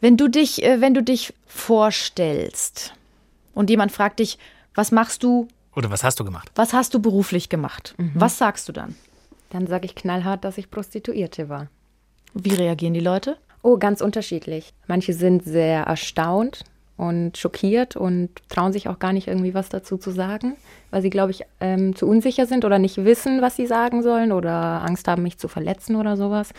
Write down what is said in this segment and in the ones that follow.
Wenn du dich, äh, wenn du dich vorstellst und jemand fragt dich, was machst du, Oder was hast du gemacht? was hast du beruflich gemacht? Was sagst du dann? Dann sage ich knallhart, dass ich Prostituierte war. Wie reagieren die Leute? Oh, ganz unterschiedlich. Manche sind sehr erstaunt und schockiert und trauen sich auch gar nicht irgendwie was dazu zu sagen, weil sie, glaube ich, ähm, zu unsicher sind oder nicht wissen, was sie sagen sollen oder Angst haben, mich zu verletzen oder sowas.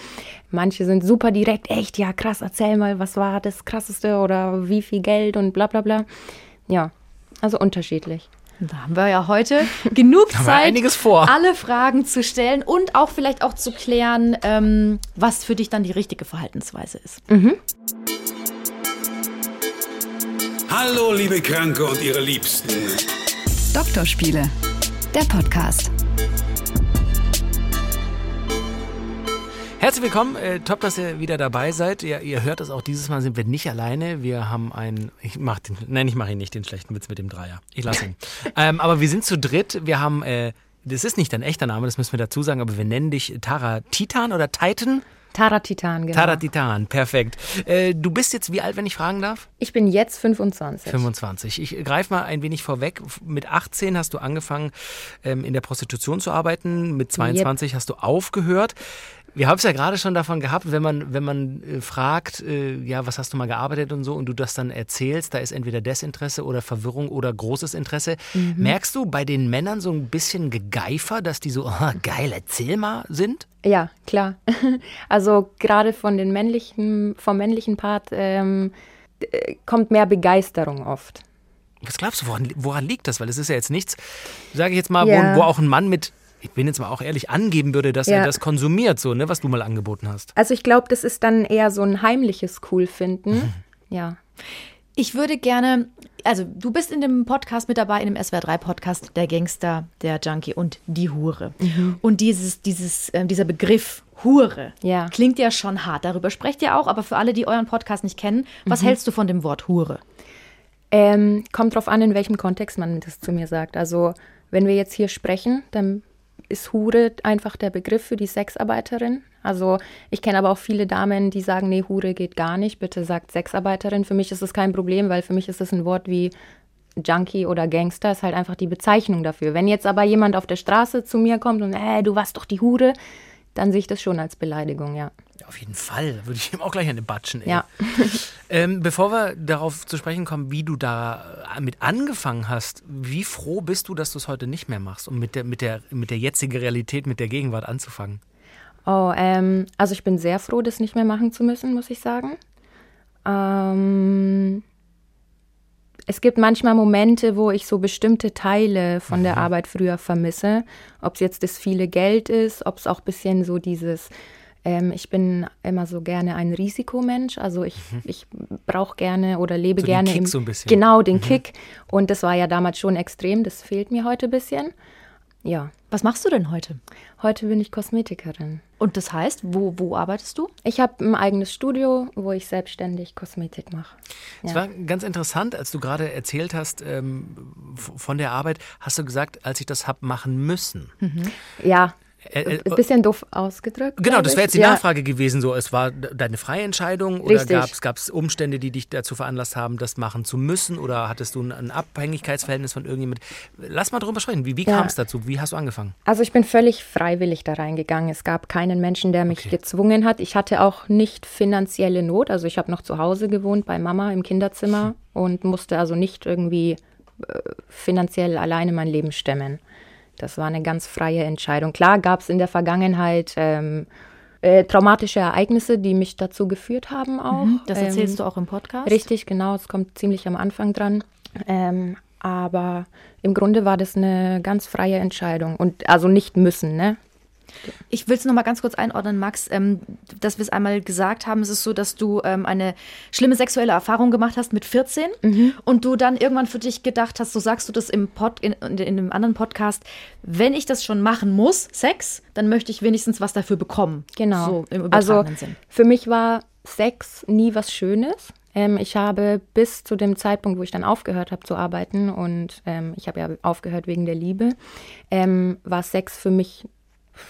Manche sind super direkt, echt, ja krass, erzähl mal, was war das Krasseste oder wie viel Geld und bla bla bla. Ja, also unterschiedlich. Da haben wir ja heute genug Zeit, einiges vor. alle Fragen zu stellen und auch vielleicht auch zu klären, ähm, was für dich dann die richtige Verhaltensweise ist. Hallo, liebe Kranke und ihre Liebsten. Doktorspiele, der Podcast. Herzlich willkommen, äh, top, dass ihr wieder dabei seid. Ja, ihr hört es auch, dieses Mal sind wir nicht alleine. Wir haben einen, ich mach den, nein, ich mache ihn nicht, den schlechten Witz mit dem Dreier. Ich lasse ihn. ähm, aber wir sind zu dritt. Wir haben, äh, das ist nicht dein echter Name, das müssen wir dazu sagen, aber wir nennen dich Tara Titan oder Titan? Tara Titan, genau. Tara Titan, perfekt. Äh, du bist jetzt wie alt, wenn ich fragen darf? ich bin jetzt 25. 25. Ich greife mal ein wenig vorweg. Mit 18 hast du angefangen, ähm, in der Prostitution zu arbeiten. Mit 22 hast du aufgehört. Wir haben es ja gerade schon davon gehabt, wenn man, wenn man äh, fragt, äh, ja, was hast du mal gearbeitet und so, und du das dann erzählst, da ist entweder Desinteresse oder Verwirrung oder großes Interesse. Merkst du bei den Männern so ein bisschen Gegeifer, dass die so, oh, geil, erzähl mal sind? Ja, klar. Also gerade von den männlichen, vom männlichen Part ähm, äh, kommt mehr Begeisterung oft. Was glaubst du, woran, woran liegt das? Weil es ist ja jetzt nichts, sage ich jetzt mal, Ja. wo, wo auch ein Mann mit, ich bin jetzt mal auch ehrlich, angeben würde, dass er Ja. das konsumiert, so, ne, was du mal angeboten hast. Also ich glaube, das ist dann eher so ein heimliches Coolfinden. Ja. Ich würde gerne, also du bist in dem Podcast mit dabei, in dem SWR3-Podcast, der Gangster, der Junkie und die Hure. Und dieses, dieses, äh, dieser Begriff Hure Ja. klingt ja schon hart. Darüber sprecht ihr auch, aber für alle, die euren Podcast nicht kennen, was hältst du von dem Wort Hure? Ähm, kommt drauf an, in welchem Kontext man das zu mir sagt. Also wenn wir jetzt hier sprechen, dann ist Hure einfach der Begriff für die Sexarbeiterin. Also ich kenne aber auch viele Damen, die sagen, nee, Hure geht gar nicht, bitte sagt Sexarbeiterin. Für mich ist es kein Problem, weil für mich ist es ein Wort wie Junkie oder Gangster, ist halt einfach die Bezeichnung dafür. Wenn jetzt aber jemand auf der Straße zu mir kommt und, äh, du warst doch die Hure, dann sehe ich das schon als Beleidigung, ja. Ja, auf jeden Fall, würde ich ihm auch gleich eine Batschen, ey. Ja. Ähm, bevor wir darauf zu sprechen kommen, wie du da äh, mit angefangen hast, wie froh bist du, dass du es heute nicht mehr machst, um mit der, mit der, mit der jetzigen Realität, mit der Gegenwart anzufangen? Oh, ähm, also ich bin sehr froh, das nicht mehr machen zu müssen, muss ich sagen. Ähm, es gibt manchmal Momente, wo ich so bestimmte Teile von der Arbeit früher vermisse. Ob es jetzt das viele Geld ist, ob es auch ein bisschen so dieses, ähm, ich bin immer so gerne ein Risikomensch. Also ich, ich brauche gerne oder lebe So den gerne Kick im, so ein bisschen. Genau, den Kick. Und das war ja damals schon extrem. Das fehlt mir heute ein bisschen. Ja, Was machst du denn heute? heute bin ich Kosmetikerin. Und das heißt, wo, wo arbeitest du? Ich habe ein eigenes Studio, wo ich selbstständig Kosmetik mache. Es war ganz interessant, als du gerade erzählt hast ähm, von der Arbeit, hast du gesagt, als ich das hab machen müssen. Ja, Äh, äh, ein bisschen doof ausgedrückt. Genau, das wäre jetzt die ja. Nachfrage gewesen. So, es war deine freie Entscheidung oder gab es Umstände, die dich dazu veranlasst haben, das machen zu müssen? Oder hattest du ein, Abhängigkeitsverhältnis von irgendjemand? Lass mal drüber sprechen. Wie, wie Ja. kam es dazu? Wie hast du angefangen? Also ich bin völlig freiwillig da reingegangen. Es gab keinen Menschen, der mich Okay. gezwungen hat. Ich hatte auch nicht finanzielle Not. Also ich habe noch zu Hause gewohnt bei Mama im Kinderzimmer und musste also nicht irgendwie äh, finanziell alleine mein Leben stemmen. Das war eine ganz freie Entscheidung. Klar gab es in der Vergangenheit ähm, äh, traumatische Ereignisse, die mich dazu geführt haben auch. Das Ähm, erzählst du auch im Podcast? Richtig, genau. Es kommt ziemlich am Anfang dran. Ähm, aber im Grunde war das eine ganz freie Entscheidung. Und also nicht müssen, ne? Ich will es noch mal ganz kurz einordnen, Max, ähm, dass wir es einmal gesagt haben. Es ist so, dass du ähm, eine schlimme sexuelle Erfahrung gemacht hast mit 14 und du dann irgendwann für dich gedacht hast, so sagst du das im Pod, in, in, in einem anderen Podcast, wenn ich das schon machen muss, Sex, dann möchte ich wenigstens was dafür bekommen. Genau. So im also Sinn. für mich war Sex nie was Schönes. Ähm, ich habe bis zu dem Zeitpunkt, wo ich dann aufgehört habe zu arbeiten und ähm, ich habe ja aufgehört wegen der Liebe, ähm, war Sex für mich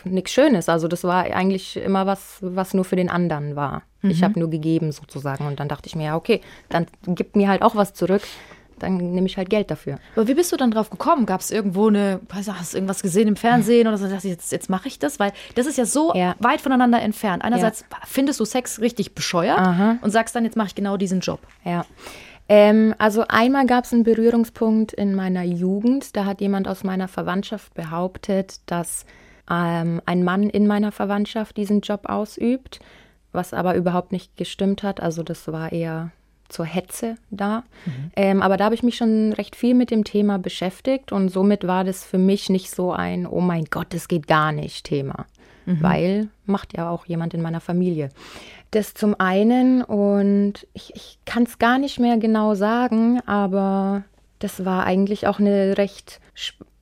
nichts Schönes. Also das war eigentlich immer was, was nur für den anderen war. Ich Mhm. habe nur gegeben sozusagen. Und dann dachte ich mir, ja, okay, dann gib mir halt auch was zurück. Dann nehme ich halt Geld dafür. Aber wie bist du dann drauf gekommen? Gab es irgendwo eine, weiß nicht, hast du irgendwas gesehen im Fernsehen oder so, dachte ich, jetzt, jetzt mache ich das? Weil das ist ja so Ja. weit voneinander entfernt. Einerseits findest du Sex richtig bescheuert Aha. und sagst dann, jetzt mache ich genau diesen Job. Ja. Ähm, also einmal gab es einen Berührungspunkt in meiner Jugend. Da hat jemand aus meiner Verwandtschaft behauptet, dass ähm, ein Mann in meiner Verwandtschaft diesen Job ausübt, was aber überhaupt nicht gestimmt hat. Also das war eher zur Hetze da. Ähm, aber da habe ich mich schon recht viel mit dem Thema beschäftigt und somit war das für mich nicht so ein, oh mein Gott, das geht gar nicht Thema. Weil macht ja auch jemand in meiner Familie. Das zum einen und ich, ich kann es gar nicht mehr genau sagen, aber das war eigentlich auch eine recht,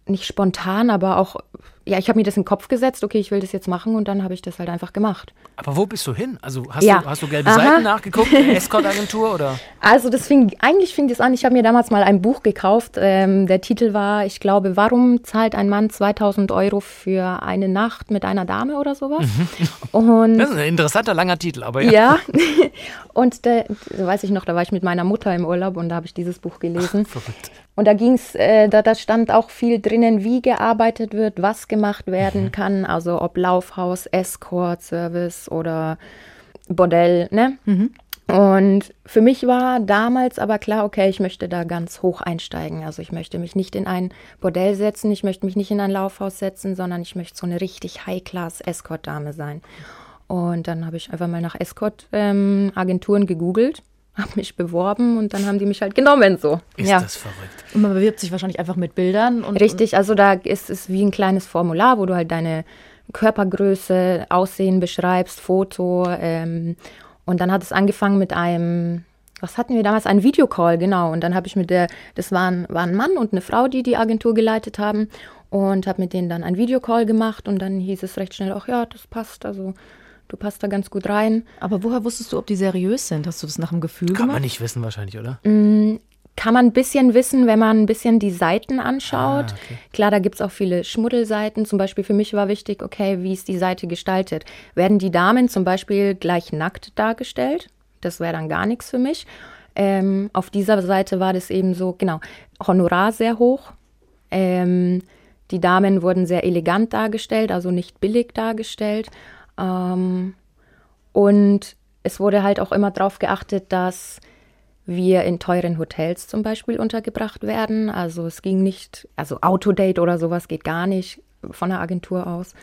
nicht spontan, aber auch, ja, ich habe mir das in den Kopf gesetzt, okay, ich will das jetzt machen und dann habe ich das halt einfach gemacht. Aber wo bist du hin? Also hast, Ja. du, hast du gelbe Aha. Seiten nachgeguckt, eine Escort-Agentur oder? Also das fing, eigentlich fing das an, ich habe mir damals mal ein Buch gekauft. Ähm, der Titel war, ich glaube, warum zahlt ein Mann 2000 Euro für eine Nacht mit einer Dame oder sowas? Und Das ist ein interessanter, langer Titel, aber ja. ja, und da weiß ich noch, da war ich mit meiner Mutter im Urlaub und da habe ich dieses Buch gelesen. Verrückt. Und da ging es, äh, da, da stand auch viel drinnen, wie gearbeitet wird, was gemacht werden kann, also ob Laufhaus, Escort, Service oder Bordell, ne? Und für mich war damals aber klar, okay, ich möchte da ganz hoch einsteigen. Also ich möchte mich nicht in ein Bordell setzen, ich möchte mich nicht in ein Laufhaus setzen, sondern ich möchte so eine richtig High-Class-Escort-Dame sein. Und dann habe ich einfach mal nach Escort-Agenturen gegoogelt, habe mich beworben und dann haben die mich halt genommen so. Ist ja. das verrückt. Und man bewirbt sich wahrscheinlich einfach mit Bildern. Und, Richtig, also da ist es wie ein kleines Formular, wo du halt deine Körpergröße, Aussehen beschreibst, Foto. Ähm, und dann hat es angefangen mit einem, was hatten wir damals? Ein Videocall, genau. Und dann habe ich mit der, das waren, war ein Mann und eine Frau, die die Agentur geleitet haben. Und habe mit denen dann ein Videocall gemacht und dann hieß es recht schnell, ach ja, das passt, also du passt da ganz gut rein. Aber woher wusstest du, ob die seriös sind? Hast du das nach dem Gefühl Kann gemacht? man nicht wissen wahrscheinlich, oder? kann man ein bisschen wissen, wenn man ein bisschen die Seiten anschaut. Ah, okay. Klar, da gibt es auch viele Schmuddelseiten. Zum Beispiel für mich war wichtig, okay, wie ist die Seite gestaltet? Werden die Damen zum Beispiel gleich nackt dargestellt? Das wäre dann gar nichts für mich. Ähm, auf dieser Seite war das eben so, genau, Honorar sehr hoch. Ähm, die Damen wurden sehr elegant dargestellt, also nicht billig dargestellt. Ähm, und es wurde halt auch immer darauf geachtet, dass wir in teuren Hotels zum Beispiel untergebracht werden. Also es ging nicht, also Autodate oder sowas geht gar nicht von der Agentur aus.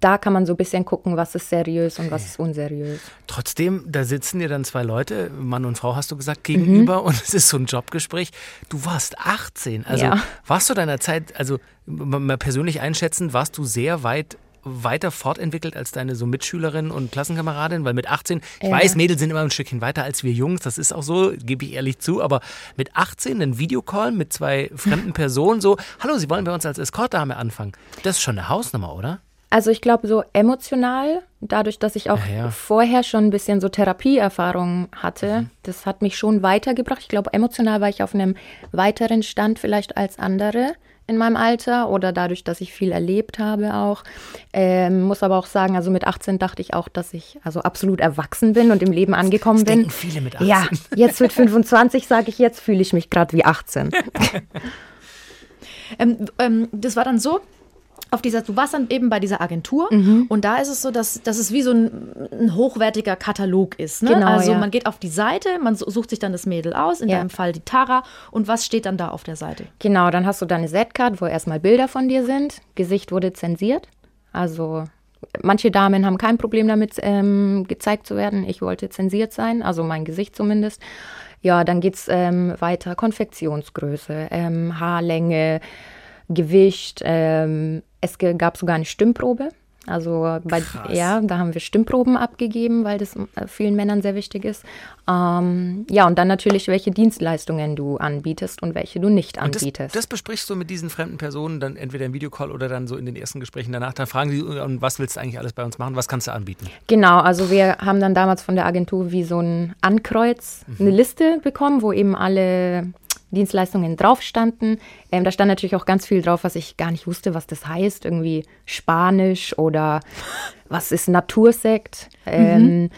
Da kann man so ein bisschen gucken, was ist seriös und was ist unseriös. Trotzdem, da sitzen dir dann zwei Leute, Mann und Frau hast du gesagt, gegenüber und es ist so ein Jobgespräch. Du warst 18. Also Ja. warst du deiner Zeit, also mal persönlich einschätzend, warst du sehr weit weiter fortentwickelt als deine so Mitschülerin und Klassenkameradin, weil mit 18, ich Ja. weiß, Mädels sind immer ein Stückchen weiter als wir Jungs, das ist auch so, gebe ich ehrlich zu, aber mit 18 ein Videocall mit zwei fremden Personen so, hallo, Sie wollen bei uns als Escortdame anfangen. Das ist schon eine Hausnummer, oder? Also ich glaube, so emotional, dadurch, dass ich auch Ja, ja. vorher schon ein bisschen so Therapieerfahrung hatte, das hat mich schon weitergebracht. Ich glaube, emotional war ich auf einem weiteren Stand vielleicht als andere in meinem Alter oder dadurch, dass ich viel erlebt habe auch. Ähm, muss aber auch sagen, also mit 18 dachte ich auch, dass ich also absolut erwachsen bin und im Leben angekommen Das bin. viele mit 18. Ja, jetzt mit 25 sage ich, jetzt fühle ich mich gerade wie 18. Ähm, ähm, das war dann so. Auf dieser, du warst dann eben bei dieser Agentur Mhm. und da ist es so, dass, dass es wie so ein, ein hochwertiger Katalog ist. Ne? Genau, also ja. man geht auf die Seite, man su- sucht sich dann das Mädel aus, in Ja. deinem Fall die Tara. Und was steht dann da auf der Seite? Genau, dann hast du deine Z-Card, wo erstmal Bilder von dir sind. Gesicht wurde zensiert. Also manche Damen haben kein Problem damit, ähm, gezeigt zu werden. Ich wollte zensiert sein, also mein Gesicht zumindest. Ja, dann geht's ähm, weiter. Konfektionsgröße, ähm, Haarlänge, Gewicht. Ähm, es gab sogar eine Stimmprobe. Also bei, ja, da haben wir Stimmproben abgegeben, weil das äh, vielen Männern sehr wichtig ist. Ähm, ja, und dann natürlich, welche Dienstleistungen du anbietest und welche du nicht Und das, anbietest. das besprichst du mit diesen fremden Personen dann entweder im Videocall oder dann so in den ersten Gesprächen danach. Dann fragen sie, und was willst du eigentlich alles bei uns machen? Was kannst du anbieten? Genau, also wir haben dann damals von der Agentur wie so ein Ankreuz, eine Liste bekommen, wo eben alle Dienstleistungen drauf standen. Ähm, da stand natürlich auch ganz viel drauf, was ich gar nicht wusste, was das heißt. Irgendwie Spanisch oder was ist Natursekt. Ähm,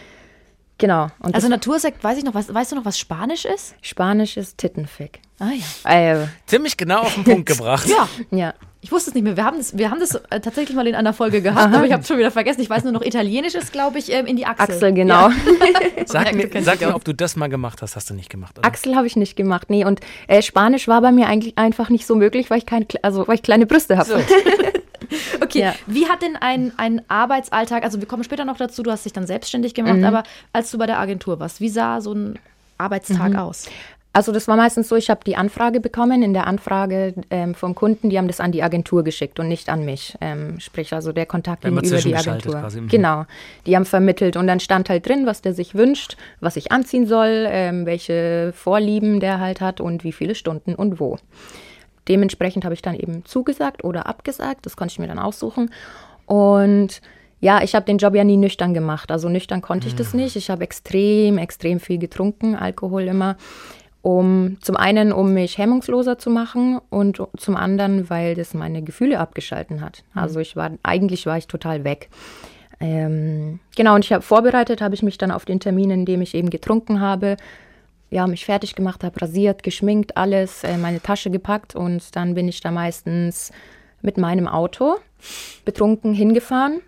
Genau. Und Also Natursekt, weiß ich noch, was, weißt du noch, was Spanisch ist? Spanisch ist Tittenfick. Ah ja. Äh, Ziemlich genau auf den Punkt gebracht. Ja, ja. Ich wusste es nicht mehr. Wir haben das, wir haben das äh, tatsächlich mal in einer Folge gehabt, aber ich habe es schon wieder vergessen. Ich weiß nur noch, Italienisch ist, glaube ich, ähm, in die Achsel. Achsel, genau. Sag Du mir, sag mir, ob du das mal gemacht hast. Hast du nicht gemacht, oder? Achsel habe ich nicht gemacht, nee. Und äh, Spanisch war bei mir eigentlich einfach nicht so möglich, weil ich, kein, also, weil ich kleine Brüste habe. So. Okay, Ja. wie hat denn ein, ein Arbeitsalltag, also wir kommen später noch dazu, du hast dich dann selbstständig gemacht, Mhm. aber als du bei der Agentur warst, wie sah so ein Arbeitstag Mhm. aus? Also das war meistens so, ich habe die Anfrage bekommen. In der Anfrage ähm, vom Kunden, die haben das an die Agentur geschickt und nicht an mich. Ähm, sprich, also der Kontakt ging über die Agentur. quasi, mhm. Genau. Die haben vermittelt und dann stand halt drin, was der sich wünscht, was ich anziehen soll, ähm, welche Vorlieben der halt hat und wie viele Stunden und wo. Dementsprechend habe ich dann eben zugesagt oder abgesagt. Das konnte ich mir dann aussuchen. Und ja, ich habe den Job ja nie nüchtern gemacht. Also nüchtern konnte ich das nicht. Ich habe extrem, extrem viel getrunken, Alkohol immer. Um zum einen, um mich hemmungsloser zu machen und zum anderen, weil das meine Gefühle abgeschalten hat. Also ich war, eigentlich war ich total weg. Ähm, genau, und ich habe vorbereitet, habe ich mich dann auf den Termin, in dem ich eben getrunken habe, ja, mich fertig gemacht habe, rasiert, geschminkt, alles, äh, meine Tasche gepackt und dann bin ich da meistens mit meinem Auto betrunken hingefahren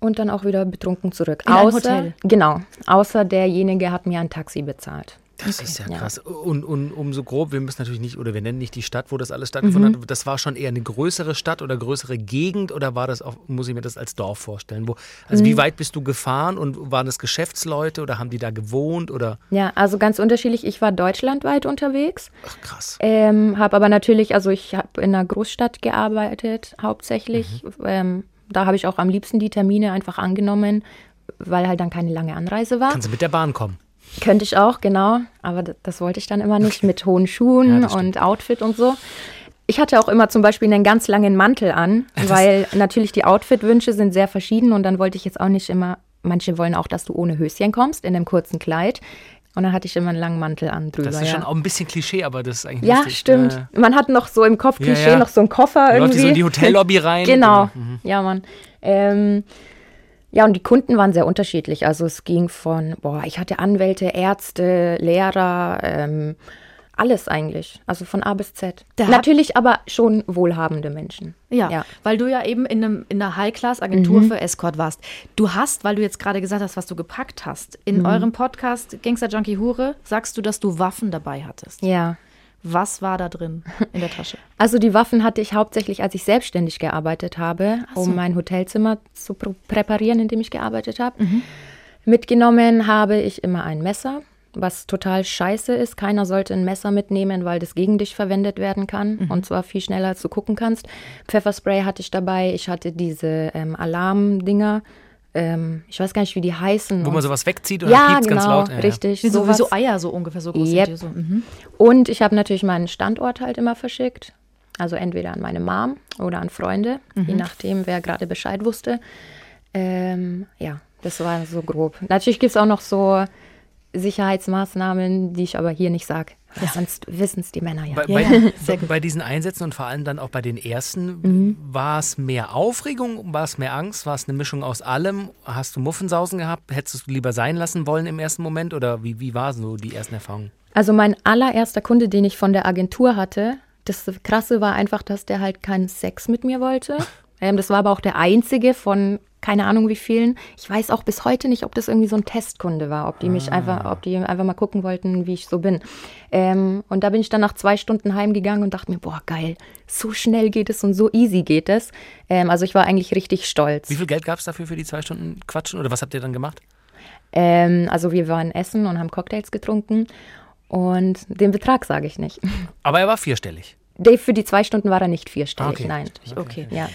und dann auch wieder betrunken zurück. In außer, Hotel? Genau, außer derjenige hat mir ein Taxi bezahlt. Das ist ja ja. krass. Und, und um so grob, wir müssen natürlich nicht, oder wir nennen nicht die Stadt, wo das alles stattgefunden Mhm. hat. Das war schon eher eine größere Stadt oder größere Gegend oder war das auch, muss ich mir das als Dorf vorstellen? Wo, also Mhm. wie weit bist du gefahren und waren das Geschäftsleute oder haben die da gewohnt oder? Ja, also ganz unterschiedlich. Ich war deutschlandweit unterwegs, Ach krass. ähm, habe aber natürlich, also ich habe in einer Großstadt gearbeitet, hauptsächlich. Ähm, da habe ich auch am liebsten die Termine einfach angenommen, weil halt dann keine lange Anreise war. Kannst du mit der Bahn kommen? Könnte ich auch, genau. Aber das wollte ich dann immer nicht mit hohen Schuhen Ja, das und Outfit und so. Ich hatte auch immer zum Beispiel einen ganz langen Mantel an, weil natürlich die Outfit-Wünsche sind sehr verschieden und dann wollte ich jetzt auch nicht immer, manche wollen auch, dass du ohne Höschen kommst, in einem kurzen Kleid. Und dann hatte ich immer einen langen Mantel an drüber. Das ist ja. schon auch ein bisschen Klischee, aber das ist eigentlich ja, lustig. stimmt. Äh, Man hat noch so im Kopf Ja, Klischee, ja. noch so einen Koffer Dann läuft irgendwie. die so in die Hotellobby rein. Genau, Mhm. ja, Mann. Ähm, ja, und die Kunden waren sehr unterschiedlich. Also es ging von, boah, ich hatte Anwälte, Ärzte, Lehrer, ähm, alles eigentlich. Also von A bis Z. Da Natürlich aber schon wohlhabende Menschen. Ja, Ja. Mhm. weil du ja eben in, einem, in einer High-Class-Agentur für Escort warst. Du hast, weil du jetzt gerade gesagt hast, was du gepackt hast, in Mhm. eurem Podcast Gangster Junkie Hure sagst du, dass du Waffen dabei hattest. Ja. Was war da drin in der Tasche? Also die Waffen hatte ich hauptsächlich, als ich selbstständig gearbeitet habe, so. um mein Hotelzimmer zu pr präparieren, in dem ich gearbeitet habe. Mhm. Mitgenommen habe ich immer ein Messer, was total scheiße ist. Keiner sollte ein Messer mitnehmen, weil das gegen dich verwendet werden kann Mhm. und zwar viel schneller, als du gucken kannst. Pfefferspray hatte ich dabei. Ich hatte diese ähm, Alarmdinger. Ähm, ich weiß gar nicht, wie die heißen. Wo man sowas wegzieht und ja, dann genau, ganz laut. Ja, ja. richtig. Wie so, wie so Eier so ungefähr so groß Yep. sind die so. Mhm. Und ich habe natürlich meinen Standort halt immer verschickt. Also entweder an meine Mom oder an Freunde, je nachdem, wer gerade Bescheid wusste. Ähm, ja, das war so grob. Natürlich gibt es auch noch so Sicherheitsmaßnahmen, die ich aber hier nicht sage. Sonst wissen es die Männer ja. Bei, Ja, bei, ja, bei diesen Einsätzen und vor allem dann auch bei den ersten, Mhm. war es mehr Aufregung, war es mehr Angst, war es eine Mischung aus allem? Hast du Muffensausen gehabt? Hättest du lieber sein lassen wollen im ersten Moment oder wie, wie waren so die ersten Erfahrungen? Also mein allererster Kunde, den ich von der Agentur hatte, das Krasse war einfach, dass der halt keinen Sex mit mir wollte. Ähm, das war aber auch der einzige von keine Ahnung wie vielen. Ich weiß auch bis heute nicht, ob das irgendwie so ein Testkunde war, ob die mich einfach, ob die einfach mal gucken wollten, wie ich so bin. Ähm, und da bin ich dann nach zwei Stunden heimgegangen und dachte mir, boah, geil, so schnell geht es und so easy geht es. Ähm, also ich war eigentlich richtig stolz. Wie viel Geld gab es dafür für die zwei Stunden Quatschen oder was habt ihr dann gemacht? Ähm, also wir waren essen und haben Cocktails getrunken und den Betrag sage ich nicht. Aber er war vierstellig. Dave, für die zwei Stunden war er nicht vierstellig, Okay. nein. Okay. Ja.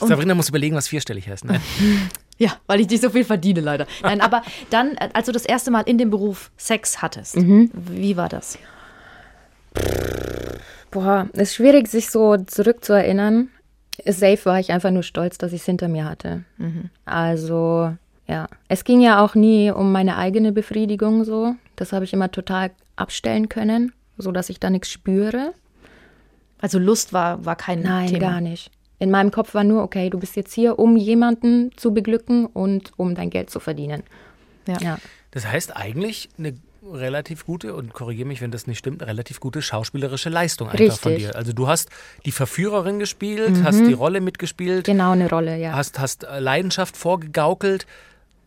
Sabrina muss überlegen, was vierstellig heißt. Ne? Ja, weil ich nicht so viel verdiene, leider. Nein, aber dann, äh, als du das erste Mal in dem Beruf Sex hattest, Mhm. wie war das? Boah, ist schwierig, sich so zurückzuerinnern. Safe war ich einfach nur stolz, dass ich es hinter mir hatte. Also, ja. Es ging ja auch nie um meine eigene Befriedigung so. Das habe ich immer total abstellen können, so dass ich da nichts spüre. Also Lust war, war kein Nein, Thema. gar nicht. In meinem Kopf war nur, okay, du bist jetzt hier, um jemanden zu beglücken und um dein Geld zu verdienen. Ja. Ja. Das heißt eigentlich eine relativ gute, und korrigiere mich, wenn das nicht stimmt, relativ gute schauspielerische Leistung einfach von Richtig. dir. Also du hast die Verführerin gespielt, hast die Rolle mitgespielt, Genau eine Rolle, ja. hast, hast äh, Leidenschaft vorgegaukelt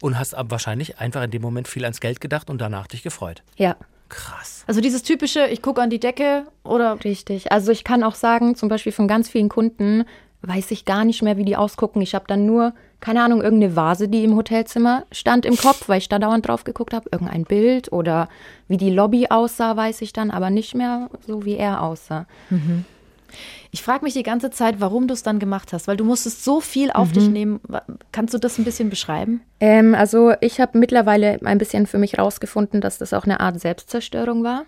und hast wahrscheinlich einfach in dem Moment viel ans Geld gedacht und danach dich gefreut. ja. Krass. Also dieses typische, ich gucke an die Decke oder Richtig. Also ich kann auch sagen, zum Beispiel von ganz vielen Kunden weiß ich gar nicht mehr, wie die ausgucken. Ich habe dann nur, keine Ahnung, irgendeine Vase, die im Hotelzimmer stand im Kopf, weil ich da dauernd drauf geguckt habe. Irgendein Bild oder wie die Lobby aussah, weiß ich dann, aber nicht mehr so, wie er aussah. ich frage mich die ganze Zeit, warum du es dann gemacht hast, weil du musstest so viel auf dich nehmen. Kannst du das ein bisschen beschreiben? Ähm, also ich habe mittlerweile ein bisschen für mich rausgefunden, dass das auch eine Art Selbstzerstörung war.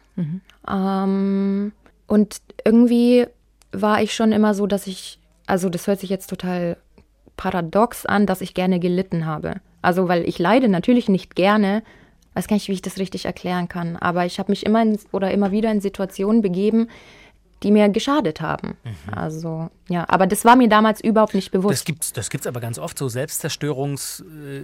Ähm, und irgendwie war ich schon immer so, dass ich, also das hört sich jetzt total paradox an, dass ich gerne gelitten habe. Also weil ich leide natürlich nicht gerne, weiß gar nicht, wie ich das richtig erklären kann, aber ich habe mich immer in, oder immer wieder in Situationen begeben, die mir geschadet haben. Also ja, aber das war mir damals überhaupt nicht bewusst. Das gibt's, das gibt's aber ganz oft, so Selbstzerstörungs, äh,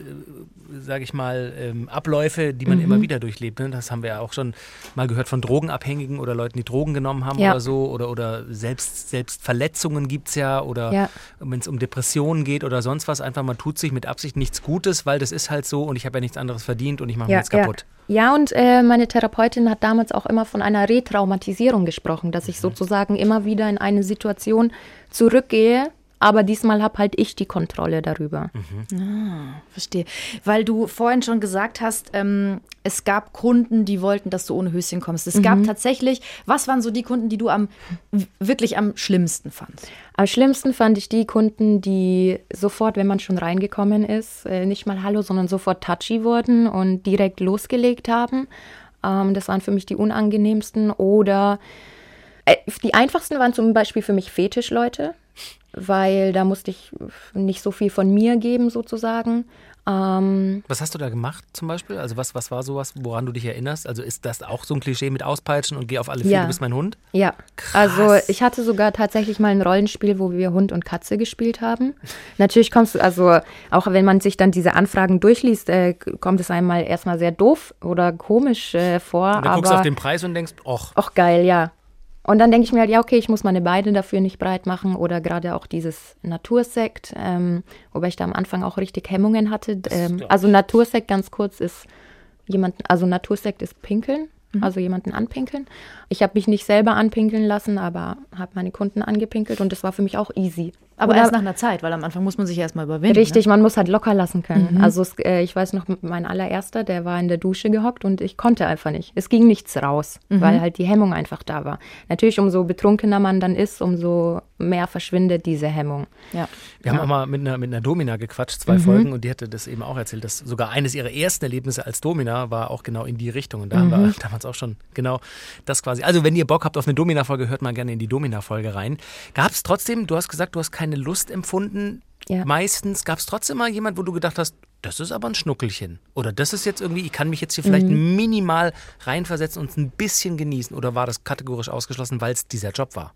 sage ich mal, ähm, Abläufe, die man Mhm. immer wieder durchlebt. Ne? Das haben wir ja auch schon mal gehört von Drogenabhängigen oder Leuten, die Drogen genommen haben Ja. oder so. Oder, oder Selbst, Selbstverletzungen gibt's ja. Oder Ja. wenn es um Depressionen geht oder sonst was, einfach man tut sich mit Absicht nichts Gutes, weil das ist halt so und ich habe ja nichts anderes verdient und ich mache mir jetzt kaputt. Ja, ja und äh, meine Therapeutin hat damals auch immer von einer Retraumatisierung gesprochen, dass Mhm. ich sozusagen immer wieder in eine Situation zurückgehe, aber diesmal habe halt ich die Kontrolle darüber. Mhm. Verstehe. Weil du vorhin schon gesagt hast, ähm, es gab Kunden, die wollten, dass du ohne Höschen kommst. Es gab tatsächlich, was waren so die Kunden, die du am wirklich am schlimmsten fandst? Am schlimmsten fand ich die Kunden, die sofort, wenn man schon reingekommen ist, äh, nicht mal Hallo, sondern sofort touchy wurden und direkt losgelegt haben. Ähm, das waren für mich die unangenehmsten. Oder die einfachsten waren zum Beispiel für mich Fetischleute, weil da musste ich nicht so viel von mir geben sozusagen. Ähm, Was hast du da gemacht zum Beispiel? Also was, was war sowas, woran du dich erinnerst? Also ist das auch so ein Klischee mit Auspeitschen und geh auf alle vier, Ja. du bist mein Hund? Ja, Krass. also ich hatte sogar tatsächlich mal ein Rollenspiel, wo wir Hund und Katze gespielt haben. Natürlich kommst du, also auch wenn man sich dann diese Anfragen durchliest, äh, kommt es einmal erstmal sehr doof oder komisch äh, vor. Und dann guckst du aber auf den Preis und denkst, och, auch geil, ja. Und dann denke ich mir halt, ja, okay, ich muss meine Beine dafür nicht breit machen oder gerade auch dieses Natursekt, ähm, wobei ich da am Anfang auch richtig Hemmungen hatte. Ähm, also Natursekt ganz kurz ist jemanden, also Natursekt ist pinkeln, also jemanden anpinkeln. Ich habe mich nicht selber anpinkeln lassen, aber habe meine Kunden angepinkelt und das war für mich auch easy. Aber Oder- erst nach einer Zeit, weil am Anfang muss man sich ja erstmal überwinden. Richtig, man muss halt locker lassen können. Also es, äh, ich weiß noch, mein allererster, der war in der Dusche gehockt und ich konnte einfach nicht. Es ging nichts raus, weil halt die Hemmung einfach da war. Natürlich, umso betrunkener man dann ist, umso mehr verschwindet diese Hemmung. Ne? Ja. Wir haben auch mal mit einer, mit einer Domina gequatscht, zwei Folgen, und die hatte das eben auch erzählt, dass sogar eines ihrer ersten Erlebnisse als Domina war auch genau in die Richtung. Und da haben wir damals auch schon genau das quasi. Also, wenn ihr Bock habt auf eine Domina-Folge, hört mal gerne in die Domina-Folge rein. Gab es trotzdem, du hast gesagt, du hast keine Lust empfunden. Ja. Meistens gab es trotzdem mal jemand, wo du gedacht hast, das ist aber ein Schnuckelchen. Oder das ist jetzt irgendwie, ich kann mich jetzt hier vielleicht minimal reinversetzen und es ein bisschen genießen. Oder war das kategorisch ausgeschlossen, weil es dieser Job war?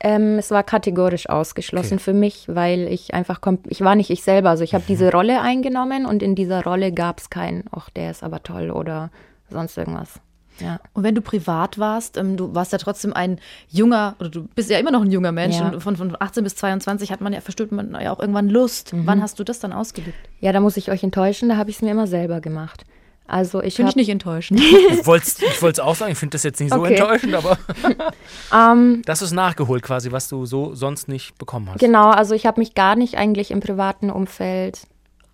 Ähm, es war kategorisch ausgeschlossen Okay. für mich, weil ich einfach, ich war nicht ich selber. Also ich habe diese Rolle eingenommen und in dieser Rolle gab es keinen, ach, der ist aber toll oder sonst irgendwas. Ja. Und wenn du privat warst, ähm, du warst ja trotzdem ein junger, oder du bist ja immer noch ein junger Mensch, Ja. und von, von 18 bis 22 hat man ja, versteht man ja auch irgendwann Lust. Wann hast du das dann ausgelebt? ja, da muss ich euch enttäuschen, da habe ich es mir immer selber gemacht. Also ich Finde ich nicht enttäuschend. Ich wollte es auch sagen, ich finde das jetzt nicht so Okay. enttäuschend, aber ähm, das ist nachgeholt quasi, was du so sonst nicht bekommen hast. Genau, also ich habe mich gar nicht eigentlich im privaten Umfeld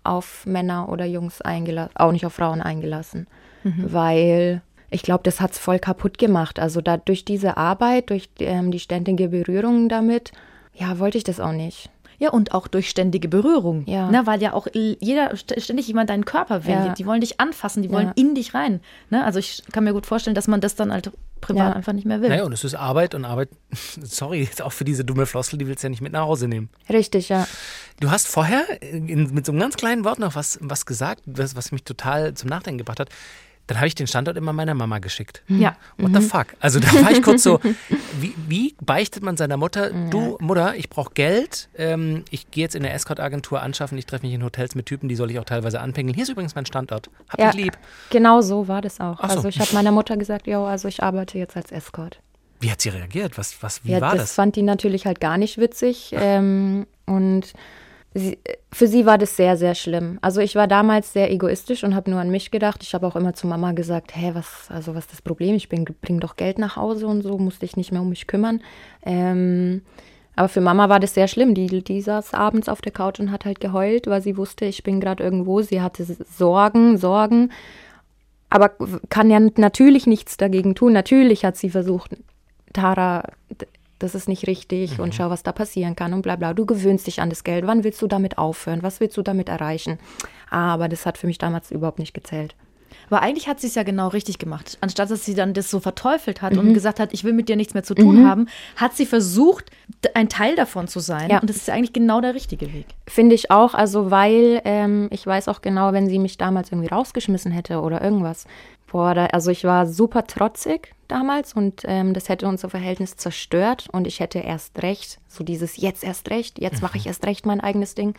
auf Männer oder Jungs eingelassen, auch nicht auf Frauen eingelassen, weil ich glaube, das hat's voll kaputt gemacht. Also da durch diese Arbeit, durch ähm, die ständige Berührung damit, ja, wollte ich das auch nicht. Ja, und auch durch ständige Berührung. Ja. Ne, weil ja auch jeder st- ständig jemand deinen Körper will. Ja. Die wollen dich anfassen, die wollen Ja. in dich rein. Ne? Also ich kann mir gut vorstellen, dass man das dann halt privat Ja. einfach nicht mehr will. Naja, und es ist Arbeit und Arbeit, sorry, jetzt auch für diese dumme Floskel, die willst du ja nicht mit nach Hause nehmen. Richtig, ja. Du hast vorher in, mit so einem ganz kleinen Wort noch was, was gesagt, was, was mich total zum Nachdenken gebracht hat. Dann habe ich den Standort immer meiner Mama geschickt. Ja. What the fuck? Also da war ich kurz so, wie, wie beichtet man seiner Mutter, du Mutter, ich brauche Geld, ähm, ich gehe jetzt in eine Escort-Agentur anschaffen, ich treffe mich in Hotels mit Typen, die soll ich auch teilweise anpingeln. Hier ist übrigens mein Standort. Hab Ja, dich lieb. genau so war das auch. So. Also ich habe meiner Mutter gesagt, ja, also ich arbeite jetzt als Escort. Wie hat sie reagiert? Was, was, wie ja, war das, das? fand die natürlich halt gar nicht witzig. Ähm, und sie, für sie war das sehr, sehr schlimm. Also ich war damals sehr egoistisch und habe nur an mich gedacht. Ich habe auch immer zu Mama gesagt, hä, was, also was ist das Problem? Ich bring, bring doch Geld nach Hause und so, musste ich nicht mehr um mich kümmern. Ähm, aber für Mama war das sehr schlimm. Die, die saß abends auf der Couch und hat halt geheult, weil sie wusste, ich bin gerade irgendwo. Sie hatte Sorgen, Sorgen. Aber kann ja natürlich nichts dagegen tun. Natürlich hat sie versucht, Tara, das ist nicht richtig und schau, was da passieren kann und bla bla. Du gewöhnst dich an das Geld. Wann willst du damit aufhören? Was willst du damit erreichen? Aber das hat für mich damals überhaupt nicht gezählt. Aber eigentlich hat sie es ja genau richtig gemacht. Anstatt dass sie dann das so verteufelt hat Mhm. und gesagt hat, ich will mit dir nichts mehr zu tun haben, hat sie versucht, ein Teil davon zu sein. Ja. Und das ist ja eigentlich genau der richtige Weg. Finde ich auch, also weil ähm, ich weiß auch genau, wenn sie mich damals irgendwie rausgeschmissen hätte oder irgendwas. Boah, da, also ich war super trotzig damals und ähm, das hätte unser Verhältnis zerstört und ich hätte erst recht, so dieses jetzt erst recht, jetzt mache ich erst recht mein eigenes Ding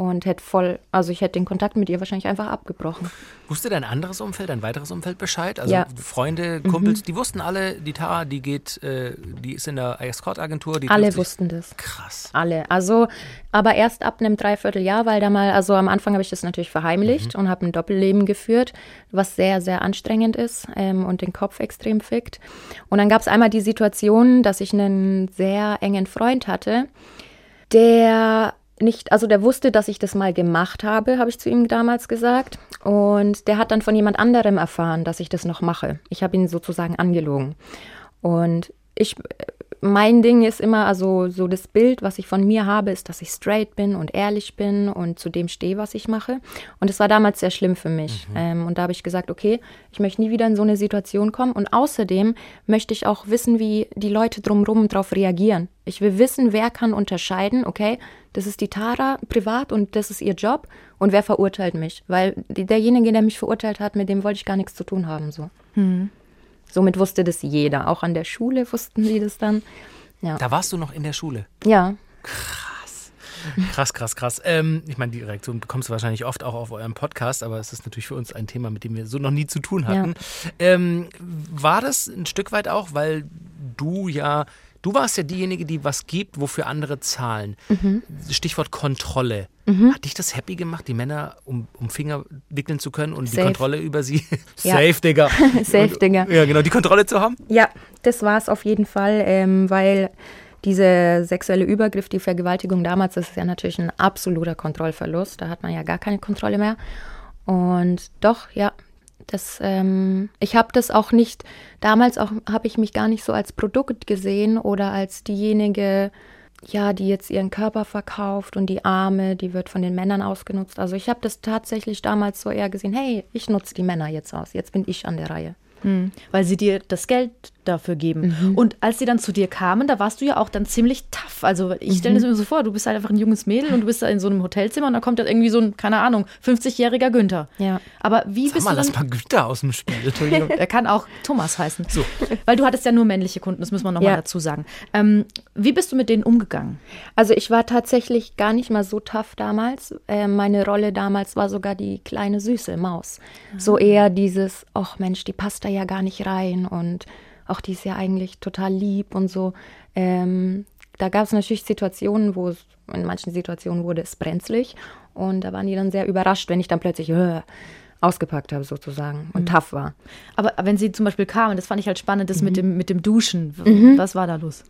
und hätte voll, also ich hätte den Kontakt mit ihr wahrscheinlich einfach abgebrochen. Wusste dein anderes Umfeld, dein weiteres Umfeld Bescheid? Also Ja. Mhm. Freunde, Kumpels, die wussten alle, die Tara, die geht, äh, die ist in der Escort-Agentur. die Alle wussten das. Krass. Alle. Also, aber erst ab einem Dreivierteljahr, weil da mal, also am Anfang habe ich das natürlich verheimlicht und habe ein Doppelleben geführt, was sehr, sehr anstrengend ist ähm, und den Kopf extrem fickt. Und dann gab es einmal die Situation, dass ich einen sehr engen Freund hatte, der nicht, also der wusste, dass ich das mal gemacht habe, habe ich zu ihm damals gesagt. Und der hat dann von jemand anderem erfahren, dass ich das noch mache. Ich habe ihn sozusagen angelogen. Und ich, mein Ding ist immer, also so das Bild, was ich von mir habe, ist, dass ich straight bin und ehrlich bin und zu dem stehe, was ich mache. Und es war damals sehr schlimm für mich. Ähm, und da habe ich gesagt, okay, ich möchte nie wieder in so eine Situation kommen. Und außerdem möchte ich auch wissen, wie die Leute drumherum darauf reagieren. Ich will wissen, wer kann unterscheiden, okay, das ist die Tara privat und das ist ihr Job und wer verurteilt mich. Weil derjenige, der mich verurteilt hat, mit dem wollte ich gar nichts zu tun haben. So. Somit wusste das jeder. Auch an der Schule wussten sie das dann. Ja. Da warst du noch in der Schule. Ja. Krass, krass, krass. Ähm, ich meine, die Reaktion bekommst du wahrscheinlich oft auch auf eurem Podcast, aber es ist natürlich für uns ein Thema, mit dem wir so noch nie zu tun hatten. Ähm, war das ein Stück weit auch, weil du ja, du warst ja diejenige, die was gibt, wofür andere zahlen. Mhm. Stichwort Kontrolle. Hat dich das happy gemacht, die Männer um, um Finger wickeln zu können und die Safe. Kontrolle über sie? Ja. Safe, Digga. Safe, Und- Digga. Ja, genau, die Kontrolle zu haben. Ja, das war es auf jeden Fall, ähm, weil diese sexuelle Übergriff, die Vergewaltigung damals, das ist ja natürlich ein absoluter Kontrollverlust. Da hat man ja gar keine Kontrolle mehr. Und doch, ja, das, ähm, ich habe das auch nicht, damals auch habe ich mich gar nicht so als Produkt gesehen oder als diejenige, ja, die jetzt ihren Körper verkauft und die Arme, die wird von den Männern ausgenutzt. Also ich habe das tatsächlich damals so eher gesehen, hey, ich nutze die Männer jetzt aus, jetzt bin ich an der Reihe. weil sie dir das Geld dafür geben. Mhm. Und als sie dann zu dir kamen, da warst du ja auch dann ziemlich tough. Also ich stelle Mhm. mir so vor, du bist halt einfach ein junges Mädel und du bist da in so einem Hotelzimmer und da kommt dann irgendwie so ein, keine Ahnung, 50-jähriger Günther. Ja. Aber wie Sag bist mal, du lass dann... mal Günther aus dem Spiel. Entschuldigung. Er kann auch Thomas heißen. So. Weil du hattest ja nur männliche Kunden, das muss man nochmal Ja. dazu sagen. Ähm, wie bist du mit denen umgegangen? Also ich war tatsächlich gar nicht mal so tough damals. Äh, meine Rolle damals war sogar die kleine süße Maus. So eher dieses, ach Mensch, die passt da ja gar nicht rein und auch die ist ja eigentlich total lieb und so. Ähm, da gab es natürlich Situationen, wo es, in manchen Situationen wurde es brenzlig und da waren die dann sehr überrascht, wenn ich dann plötzlich äh, ausgepackt habe sozusagen und tough war. Aber wenn sie zum Beispiel kamen, das fand ich halt spannend, das mit, dem, mit dem Duschen. Mhm. Was war da los?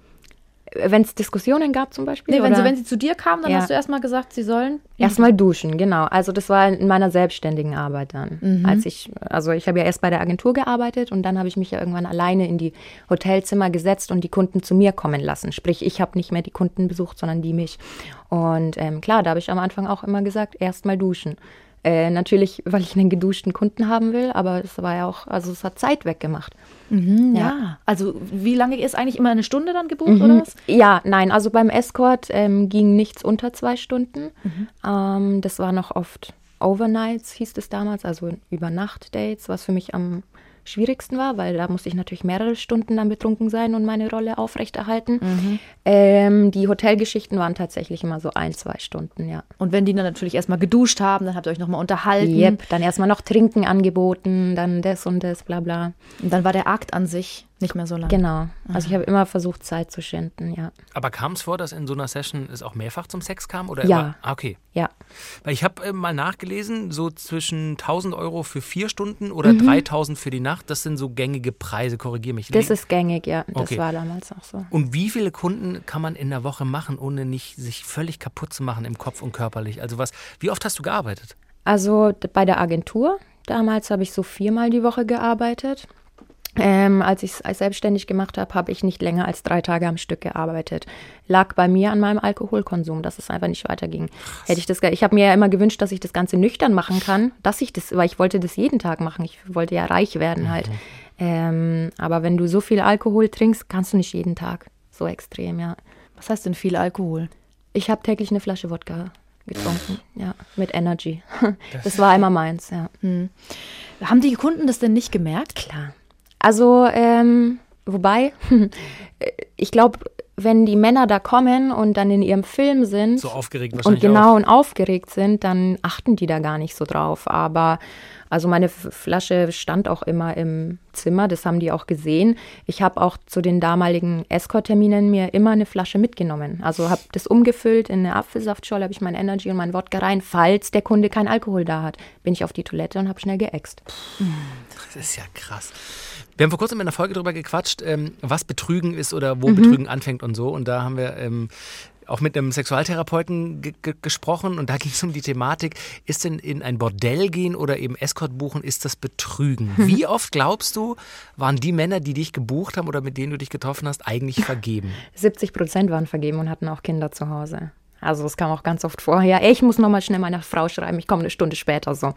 Wenn es Diskussionen gab zum Beispiel? Nee, wenn, sie, wenn sie zu dir kamen, dann Ja. hast du erstmal gesagt, sie sollen. Erstmal duschen, genau. Also das war in meiner selbstständigen Arbeit dann. Als ich, also ich habe ja erst bei der Agentur gearbeitet und dann habe ich mich ja irgendwann alleine in die Hotelzimmer gesetzt und die Kunden zu mir kommen lassen. Sprich, ich habe nicht mehr die Kunden besucht, sondern die mich. Und ähm, klar, da habe ich am Anfang auch immer gesagt, erstmal duschen. Äh, natürlich, weil ich einen geduschten Kunden haben will, aber es war ja auch, also es hat Zeit weggemacht. Ja. Also wie lange ist eigentlich immer eine Stunde dann gebucht Mhm. oder was? Ja, nein, also beim Escort ähm, ging nichts unter zwei Stunden. Ähm, das war noch oft Overnights hieß es damals, also Übernacht-Dates, was für mich am schwierigsten war, weil da musste ich natürlich mehrere Stunden dann betrunken sein und meine Rolle aufrechterhalten. Mhm. Ähm, die Hotelgeschichten waren tatsächlich immer so ein, zwei Stunden, ja. Und wenn die dann natürlich erstmal geduscht haben, dann habt ihr euch nochmal unterhalten. Yep, dann erstmal noch Trinken angeboten, dann das und das, bla bla. Und dann war der Akt an sich nicht mehr so lang. Genau. Also ich habe immer versucht, Zeit zu schinden, ja. Aber kam es vor, dass in so einer Session es auch mehrfach zum Sex kam? Oder Ja. immer- Ah, okay. Ja. Weil ich habe äh, mal nachgelesen, so zwischen 1000 Euro für vier Stunden oder Mhm. 3000 für die Nacht, das sind so gängige Preise, korrigier mich. Das ist gängig, ja. Das Okay. war damals auch so. und wie viele Kunden kann man in der Woche machen, ohne nicht sich völlig kaputt zu machen im Kopf und körperlich? Also was, wie oft hast du gearbeitet? Also bei der Agentur, damals habe ich so viermal die Woche gearbeitet. Ähm, als ich es als selbstständig gemacht habe, habe ich nicht länger als drei Tage am Stück gearbeitet. Lag bei mir an meinem Alkoholkonsum, dass es einfach nicht weiterging. Hätte ich das, ich habe mir ja immer gewünscht, dass ich das Ganze nüchtern machen kann, dass ich das, weil ich wollte das jeden Tag machen. Ich wollte ja reich werden halt. Ähm, aber wenn du so viel Alkohol trinkst, kannst du nicht jeden Tag. So extrem, ja. Was heißt denn viel Alkohol? Ich habe täglich eine Flasche Wodka getrunken, ja, mit Energy. Das war immer meins, ja. Haben die Kunden das denn nicht gemerkt? Klar. Also, ähm, wobei, ich glaube, wenn die Männer da kommen und dann in ihrem Film sind So aufgeregt und wahrscheinlich genau auch. und aufgeregt sind, dann achten die da gar nicht so drauf. Aber also meine Flasche stand auch immer im Zimmer, das haben die auch gesehen. Ich habe auch zu den damaligen Escort-Terminen mir immer eine Flasche mitgenommen. Also habe das umgefüllt in eine Apfelsaftscholle, habe ich mein Energy und mein Wodka rein. Falls der Kunde keinen Alkohol da hat, bin ich auf die Toilette und habe schnell geäxt. Das ist ja krass. Wir haben vor kurzem in einer Folge darüber gequatscht, ähm, was Betrügen ist oder Mhm. wo Betrügen anfängt und so. Und da haben wir ähm, auch mit einem Sexualtherapeuten ge ge gesprochen und da ging es um die Thematik, ist denn in ein Bordell gehen oder eben Escort buchen, ist das Betrügen? Mhm. Wie oft glaubst du, waren die Männer, die dich gebucht haben oder mit denen du dich getroffen hast, eigentlich vergeben? 70 Prozent waren vergeben und hatten auch Kinder zu Hause. Also das kam auch ganz oft vor. Ja, ich muss noch mal schnell meiner Frau schreiben, ich komme eine Stunde später so.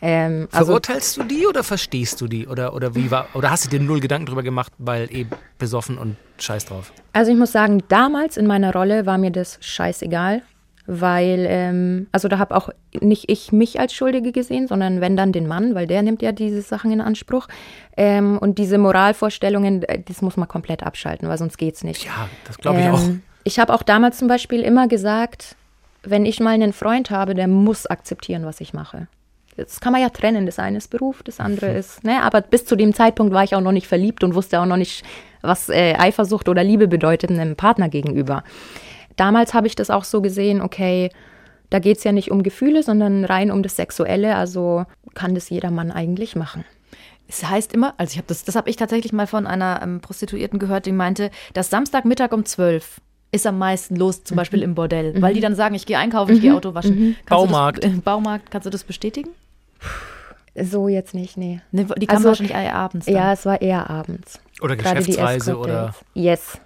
Ähm, also Verurteilst du die oder verstehst du die? Oder, oder wie war, oder hast du dir null Gedanken drüber gemacht, weil eh besoffen und scheiß drauf? Also ich muss sagen, damals in meiner Rolle war mir das scheißegal, weil, ähm, also da habe auch nicht ich mich als Schuldige gesehen, sondern wenn dann den Mann, weil der nimmt ja diese Sachen in Anspruch. Ähm, und diese Moralvorstellungen, äh, das muss man komplett abschalten, weil sonst geht's nicht. Ja, das glaube ich auch. Ich habe auch damals zum Beispiel immer gesagt, wenn ich mal einen Freund habe, der muss akzeptieren, was ich mache. Das kann man ja trennen. Das eine ist Beruf, das andere Mhm. ist, ne, aber bis zu dem Zeitpunkt war ich auch noch nicht verliebt und wusste auch noch nicht, was äh, Eifersucht oder Liebe bedeutet einem Partner gegenüber. Damals habe ich das auch so gesehen, okay, da geht es ja nicht um Gefühle, sondern rein um das Sexuelle. Also kann das jeder Mann eigentlich machen. Es heißt immer, also ich habe das, das habe ich tatsächlich mal von einer ähm, Prostituierten gehört, die meinte, dass Samstagmittag um 12 ist am meisten los, zum Beispiel im Bordell, weil die dann sagen, ich gehe einkaufen, ich gehe Auto waschen. Kannst Baumarkt. Das, äh, Baumarkt, kannst du das bestätigen? So jetzt nicht, nee. Ne, die kam Also, wahrscheinlich eher abends. Dann. Ja, es war eher abends. Oder Gerade Geschäftsreise oder. Yes.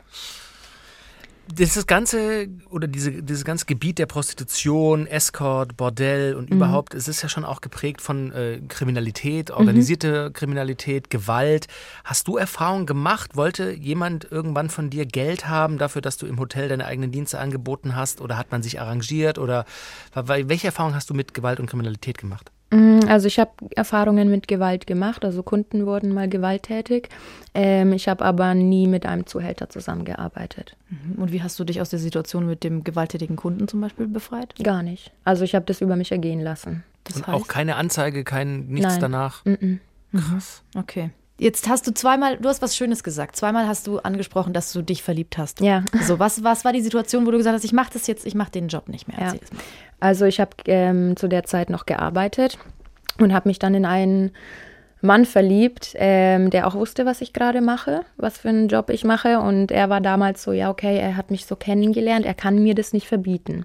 Dieses ganze oder diese, dieses ganze Gebiet der Prostitution, Escort, Bordell und überhaupt, es ist ja schon auch geprägt von äh, Kriminalität, organisierte Kriminalität, Gewalt. Hast du Erfahrungen gemacht? Wollte jemand irgendwann von dir Geld haben dafür, dass du im Hotel deine eigenen Dienste angeboten hast? Oder hat man sich arrangiert? Oder weil- welche Erfahrungen hast du mit Gewalt und Kriminalität gemacht? Mm, Also ich habe Erfahrungen mit Gewalt gemacht, also Kunden wurden mal gewalttätig. Ähm, ich habe aber nie mit einem Zuhälter zusammengearbeitet. Und wie hast du dich aus der Situation mit dem gewalttätigen Kunden zum Beispiel befreit? Gar nicht. Also ich habe das über mich ergehen lassen. Das und heißt, auch keine Anzeige, kein nichts Nein. danach. Krass. okay. Jetzt hast du zweimal, du hast was Schönes gesagt. Zweimal hast du angesprochen, dass du dich verliebt hast. Ja. So, was, was war die Situation, wo du gesagt hast, ich mache das jetzt, ich mache den Job nicht mehr? Ja. Also ich habe ähm, zu der Zeit noch gearbeitet und habe mich dann in einen Mann verliebt, ähm, der auch wusste, was ich gerade mache, was für einen Job ich mache. Und er war damals so, ja, okay, er hat mich so kennengelernt, er kann mir das nicht verbieten.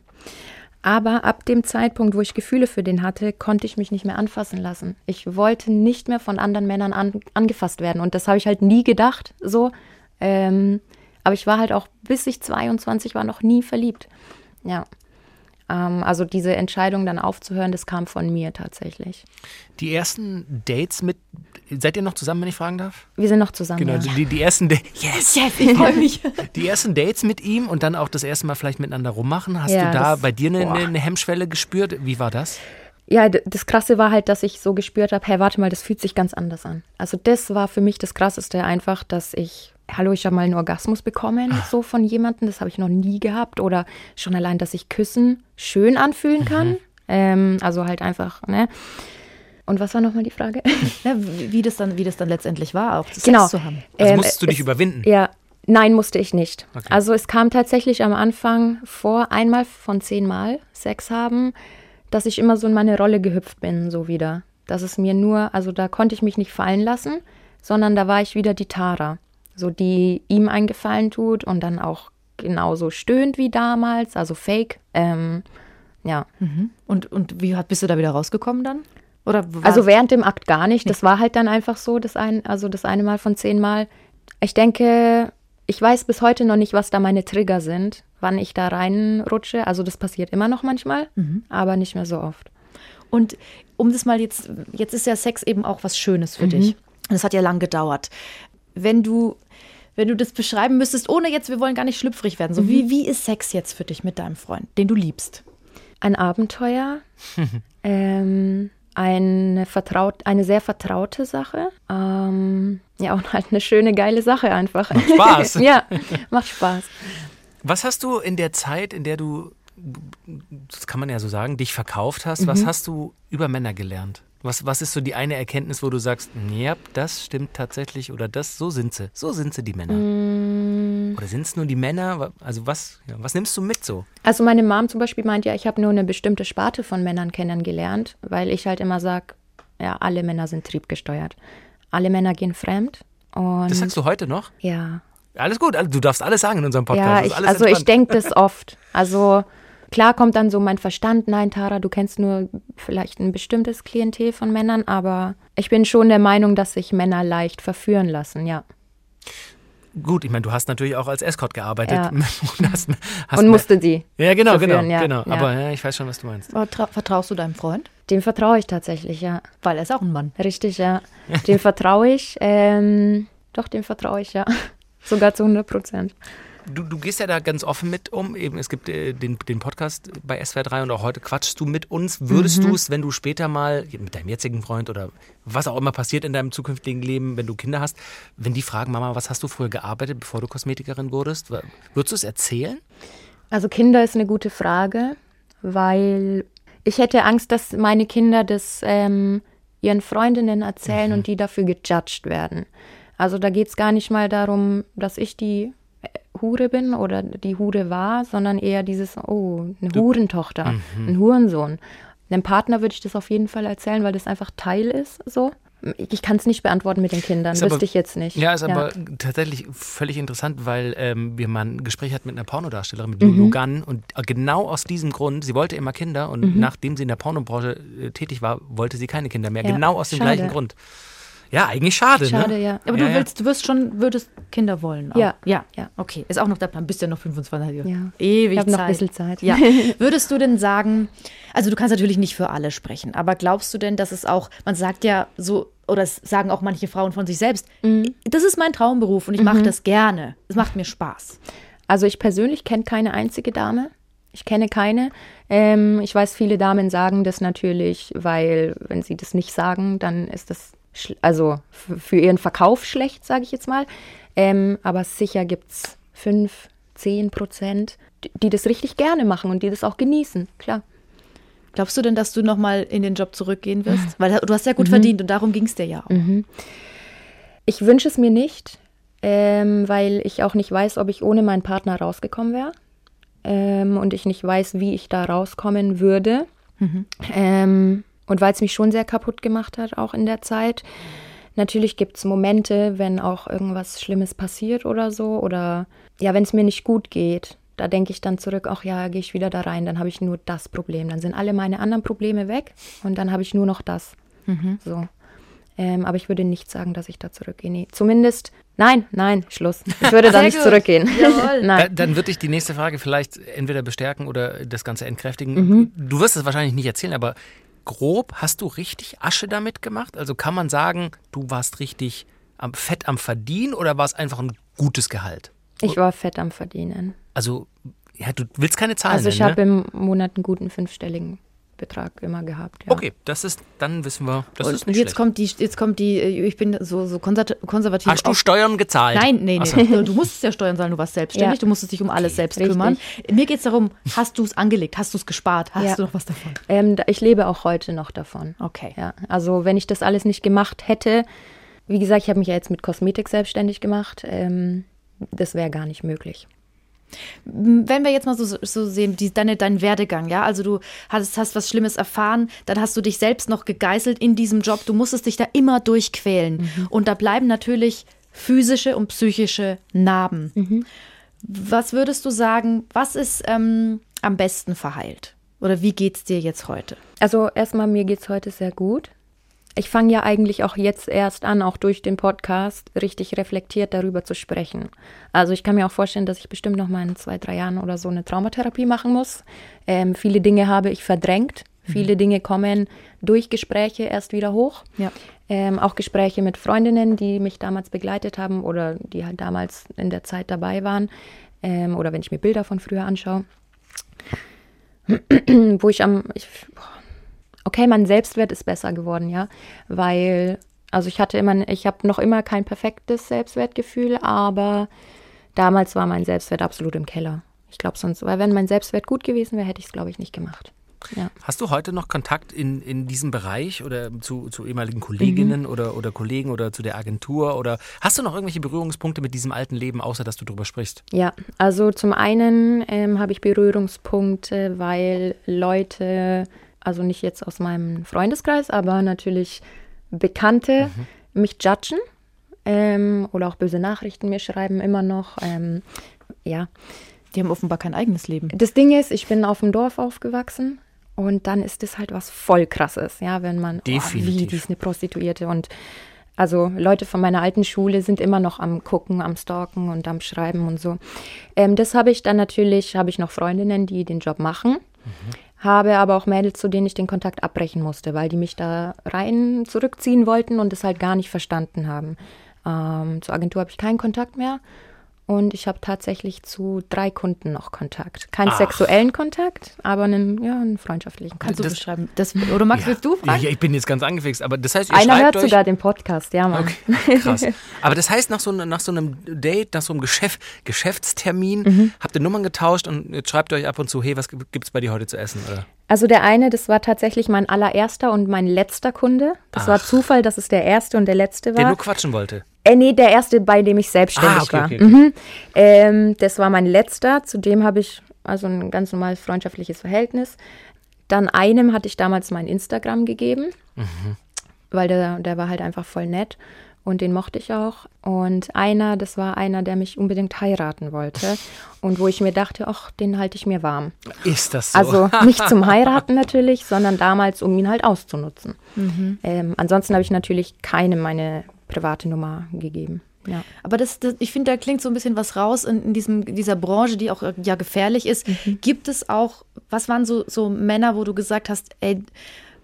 Aber ab dem Zeitpunkt, wo ich Gefühle für den hatte, konnte ich mich nicht mehr anfassen lassen. Ich wollte nicht mehr von anderen Männern an, angefasst werden. Und das habe ich halt nie gedacht, so. Ähm, aber ich war halt auch, bis ich 22 war, noch nie verliebt. Ja. Ähm, also diese Entscheidung dann aufzuhören, das kam von mir tatsächlich. Die ersten Dates mit, seid ihr noch zusammen, wenn ich fragen darf? Wir sind noch zusammen. Genau, ja. die, die ersten Da- yes. Yes, ich freue mich. Die ersten Dates mit ihm und dann auch das erste Mal vielleicht miteinander rummachen. Hast Ja, du da bei dir eine, eine Hemmschwelle gespürt? Wie war das? Ja, das Krasse war halt, dass ich so gespürt habe, hey, warte mal, das fühlt sich ganz anders an. Also das war für mich das Krasseste einfach, dass ich, hallo, ich habe mal einen Orgasmus bekommen, Ah. so von jemandem, das habe ich noch nie gehabt. Oder schon allein, dass ich Küssen schön anfühlen kann. Mhm. Ähm, also halt einfach, ne? Und was war nochmal die Frage? Ja, wie, wie, das dann, wie das dann letztendlich war, auch Sex Genau. zu haben. Also Ähm, musstest du dich es- überwinden? Ja, nein, musste ich nicht. Okay. Also es kam tatsächlich am Anfang vor, einmal von zehnmal Sex haben, dass ich immer so in meine Rolle gehüpft bin, so wieder. Dass es mir nur, also da konnte ich mich nicht fallen lassen, sondern da war ich wieder die Tara. So die ihm einen Gefallen tut und dann auch genauso stöhnt wie damals, also fake. Ähm, ja. Und, und wie bist du da wieder rausgekommen dann? Oder Also während dem Akt gar nicht. Das war halt dann einfach so, das ein, also das eine Mal von zehnmal. Ich denke, ich weiß bis heute noch nicht, was da meine Trigger sind, wann ich da reinrutsche. Also das passiert immer noch manchmal, aber nicht mehr so oft. Und um das mal jetzt, jetzt ist ja Sex eben auch was Schönes für dich. Und das hat ja lang gedauert. Wenn du, wenn du das beschreiben müsstest, ohne jetzt, wir wollen gar nicht schlüpfrig werden, so wie, wie ist Sex jetzt für dich mit deinem Freund, den du liebst? Ein Abenteuer, ähm, eine, vertraut, eine sehr vertraute Sache. Ähm, ja, und halt eine schöne, geile Sache einfach. Macht Spaß. ja, macht Spaß. Was hast du in der Zeit, in der du, das kann man ja so sagen, dich verkauft hast, was hast du über Männer gelernt? Was, was ist so die eine Erkenntnis, wo du sagst, ja, das stimmt tatsächlich oder das, so sind sie, so sind sie die Männer? Oder sind es nur die Männer? Also was, ja, was nimmst du mit so? Also meine Mom zum Beispiel meint ja, ich habe nur eine bestimmte Sparte von Männern kennengelernt, weil ich halt immer sage, ja, alle Männer sind triebgesteuert. Alle Männer gehen fremd. Und Das sagst du heute noch? ja. Alles gut, also du darfst alles sagen in unserem Podcast. Ja, ich, also ich denke das oft. Also klar kommt dann so mein Verstand, nein, Tara, du kennst nur vielleicht ein bestimmtes Klientel von Männern, aber ich bin schon der Meinung, dass sich Männer leicht verführen lassen, ja. Gut, ich meine, du hast natürlich auch als Escort gearbeitet. Ja. und hast, hast Und musste die. Ja, genau, genau, verführen, ja, genau. ja. Aber ja, ich weiß schon, was du meinst. Vertraust du deinem Freund? Dem vertraue ich tatsächlich, ja. Weil er ist auch ein Mann. Richtig, ja. Dem vertraue ich. Ähm, doch, dem vertraue ich, ja. Sogar zu 100 Prozent. Du, du gehst ja da ganz offen mit um. Eben, es gibt äh, den, den Podcast bei SWR3 und auch heute quatschst du mit uns. Würdest Mhm. du es, wenn du später mal mit deinem jetzigen Freund oder was auch immer passiert in deinem zukünftigen Leben, wenn du Kinder hast, wenn die fragen, Mama, was hast du früher gearbeitet, bevor du Kosmetikerin wurdest, würdest du es erzählen? Also Kinder ist eine gute Frage, weil ich hätte Angst, dass meine Kinder das ähm, ihren Freundinnen erzählen und die dafür gejudged werden. Also da geht es gar nicht mal darum, dass ich die Hure bin oder die Hure war, sondern eher dieses, oh, eine Hurentochter, ein Hurensohn. Einem Partner würde ich das auf jeden Fall erzählen, weil das einfach Teil ist, so. Ich kann es nicht beantworten mit den Kindern, Ist aber- wüsste ich jetzt nicht. Ja, ist aber tatsächlich völlig interessant, weil ähm, wir mal ein Gespräch hatten mit einer Pornodarstellerin, mit Mhm. Lulu Gunn. Und genau aus diesem Grund, sie wollte immer Kinder und nachdem sie in der Pornobranche äh, tätig war, wollte sie keine Kinder mehr. Ja, Genau aus dem schade. gleichen Grund. Ja, eigentlich schade, Schade, ne? ja. Aber Ja, du ja. willst, du wirst schon, würdest Kinder wollen. Auch. Ja. ja. Ja. Okay. Ist auch noch der Plan. Bist ja noch 25 Jahre. Ja. Ewig Ich habe noch Zeit. ein bisschen Zeit. Ja. Würdest du denn sagen, also du kannst natürlich nicht für alle sprechen, aber glaubst du denn, dass es auch, man sagt ja so, oder es sagen auch manche Frauen von sich selbst, Mhm. das ist mein Traumberuf und ich mache das gerne. Es macht mir Spaß. Also ich persönlich kenne keine einzige Dame. Ich kenne keine. Ähm, ich weiß, viele Damen sagen das natürlich, weil wenn sie das nicht sagen, dann ist das also für ihren Verkauf schlecht, sage ich jetzt mal. Ähm, aber sicher gibt es fünf, zehn Prozent, die, die das richtig gerne machen und die das auch genießen, klar. Glaubst du denn, dass du nochmal in den Job zurückgehen wirst? Weil du hast ja Mhm. gut verdient und darum ging es dir ja auch. Ich wünsche es mir nicht, ähm, weil ich auch nicht weiß, ob ich ohne meinen Partner rausgekommen wäre. Ähm, und ich nicht weiß, wie ich da rauskommen würde. Ähm, und weil es mich schon sehr kaputt gemacht hat, auch in der Zeit. Natürlich gibt es Momente, wenn auch irgendwas Schlimmes passiert oder so. Oder ja, wenn es mir nicht gut geht, da denke ich dann zurück, ach ja, gehe ich wieder da rein, dann habe ich nur das Problem. Dann sind alle meine anderen Probleme weg und dann habe ich nur noch das. So. Ähm, aber ich würde nicht sagen, dass ich da zurückgehe. Nee. Zumindest, nein, nein, Schluss. Ich würde da nicht gut. zurückgehen. Jawohl. Nein. dann wird dich die nächste Frage vielleicht entweder bestärken oder das Ganze entkräftigen. Mhm. Du wirst es wahrscheinlich nicht erzählen, aber grob hast du richtig Asche damit gemacht? Also kann man sagen, du warst richtig am Fett am Verdienen oder war es einfach ein gutes Gehalt? Ich war fett am Verdienen. Also, ja, du willst keine Zahlen Also ich habe ne? im Monat einen guten fünfstelligen Betrag immer gehabt. Ja. Okay, das ist, dann wissen wir, das Und ist nicht jetzt schlecht. kommt die, jetzt kommt die, äh, ich bin so, so konser- konservativ. Hast du Steuern gezahlt? Nein, nee, Ach so. Du musstest ja Steuern zahlen, du warst selbstständig, Ja. du musstest dich um alles selbst richtig. kümmern. Mir geht es darum, hast du es angelegt, hast du es gespart, hast Ja. du noch was davon? Ähm, ich lebe auch heute noch davon. Okay. Ja, also wenn ich das alles nicht gemacht hätte, wie gesagt, ich habe mich ja jetzt mit Kosmetik selbstständig gemacht, ähm, das wäre gar nicht möglich. Wenn wir jetzt mal so, so sehen, die, deine, dein Werdegang, ja, also du hast, hast was Schlimmes erfahren, dann hast du dich selbst noch gegeißelt in diesem Job, du musstest dich da immer durchquälen. Und da bleiben natürlich physische und psychische Narben. Was würdest du sagen, was ist ähm, am besten verheilt? Oder wie geht's dir jetzt heute? Also erstmal, mir geht es heute sehr gut. Ich fange ja eigentlich auch jetzt erst an, auch durch den Podcast, richtig reflektiert darüber zu sprechen. Also ich kann mir auch vorstellen, dass ich bestimmt noch mal in zwei, drei Jahren oder so eine Traumatherapie machen muss. Ähm, viele Dinge habe ich verdrängt. Viele Dinge kommen durch Gespräche erst wieder hoch. Ja. Ähm, auch Gespräche mit Freundinnen, die mich damals begleitet haben oder die halt damals in der Zeit dabei waren. Ähm, oder wenn ich mir Bilder von früher anschaue. Wo ich am, ich, boah, okay, mein Selbstwert ist besser geworden, ja, weil, also ich hatte immer, ich habe noch immer kein perfektes Selbstwertgefühl, aber damals war mein Selbstwert absolut im Keller. Ich glaube sonst, weil wenn mein Selbstwert gut gewesen wäre, hätte ich es, glaube ich, nicht gemacht. Ja. Hast du heute noch Kontakt in, in diesem Bereich oder zu, zu ehemaligen Kolleginnen oder, oder Kollegen oder zu der Agentur? Oder hast du noch irgendwelche Berührungspunkte mit diesem alten Leben, außer dass du drüber sprichst? Ja, also zum einen ähm, habe ich Berührungspunkte, weil Leute, also nicht jetzt aus meinem Freundeskreis, aber natürlich Bekannte mich judgen ähm, oder auch böse Nachrichten mir schreiben immer noch. Ähm, ja, Die haben offenbar kein eigenes Leben. das Ding ist, ich bin auf dem Dorf aufgewachsen und dann ist das halt was voll krasses, ja, wenn man, oh, wie, Definitiv. die ist eine Prostituierte und also Leute von meiner alten Schule sind immer noch am gucken, am stalken und am schreiben und so. Ähm, das habe ich dann natürlich, habe ich noch Freundinnen, die den Job machen, habe aber auch Mädels, zu denen ich den Kontakt abbrechen musste, weil die mich da rein zurückziehen wollten und das halt gar nicht verstanden haben. Ähm, zur Agentur habe ich keinen Kontakt mehr. Und ich habe tatsächlich zu drei Kunden noch Kontakt. Keinen Ach. sexuellen Kontakt, aber einen, ja, einen freundschaftlichen Kannst du Kontakt. beschreiben? Das, oder Max, willst du Ja, fragen? ja, ich bin jetzt ganz angefixt, aber das heißt, ihr Einer hört euch. sogar den Podcast, ja, Mann. Okay, krass. Aber das heißt, nach so, ne- nach so einem Date, nach so einem Geschäft, Geschäftstermin, Mhm. habt ihr Nummern getauscht und jetzt schreibt ihr euch ab und zu, hey, was gibt es bei dir heute zu essen? Oder? Also der eine, das war tatsächlich mein allererster und mein letzter Kunde. Das war Zufall, dass es der erste und der letzte Der war. nur quatschen wollte. Äh, nee, der erste, bei dem ich selbstständig Ah, okay, war. okay, okay. Mhm. Ähm, das war mein letzter. Zudem habe ich also ein ganz normales freundschaftliches Verhältnis. Dann einem hatte ich damals mein Instagram gegeben, Mhm. weil der, der war halt einfach voll nett und den mochte ich auch. Und einer, das war einer, der mich unbedingt heiraten wollte und wo ich mir dachte, ach, den halte ich mir warm. Ist das so? Also nicht zum Heiraten natürlich, sondern damals, um ihn halt auszunutzen. Ähm, ansonsten habe ich natürlich keinem meine private Nummer gegeben. Ja. Aber das, das, ich finde, da klingt so ein bisschen was raus in, in diesem, dieser Branche, die auch äh, ja gefährlich ist. Gibt es auch, was waren so, so Männer, wo du gesagt hast, ey,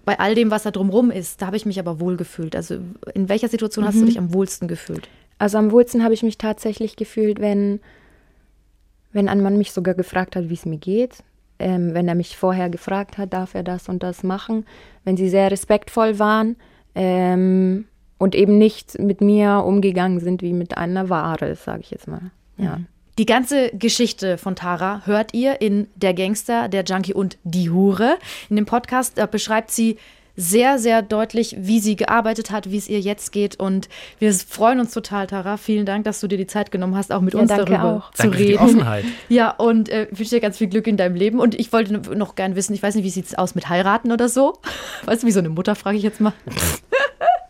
bei all dem, was da drumrum ist, da habe ich mich aber wohl gefühlt. Also in welcher Situation hast du dich am wohlsten gefühlt? Also am wohlsten habe ich mich tatsächlich gefühlt, wenn, wenn ein Mann mich sogar gefragt hat, wie es mir geht. Ähm, wenn er mich vorher gefragt hat, darf er das und das machen. Wenn sie sehr respektvoll waren ähm, und eben nicht mit mir umgegangen sind wie mit einer Ware, sage ich jetzt mal. Ja. Die ganze Geschichte von Tara hört ihr in Der Gangster, der Junkie und die Hure. In dem Podcast da beschreibt sie sehr, sehr deutlich, wie sie gearbeitet hat, wie es ihr jetzt geht. Und wir freuen uns total, Tara. Vielen Dank, dass du dir die Zeit genommen hast, auch mit Ja, uns darüber auch. zu Danke für die reden. Offenheit. Ja, und äh, wünsche dir ganz viel Glück in deinem Leben. Und ich wollte noch gern wissen, ich weiß nicht, wie sieht es aus mit heiraten oder so? Weißt du, wie so eine Mutter, frage ich jetzt mal.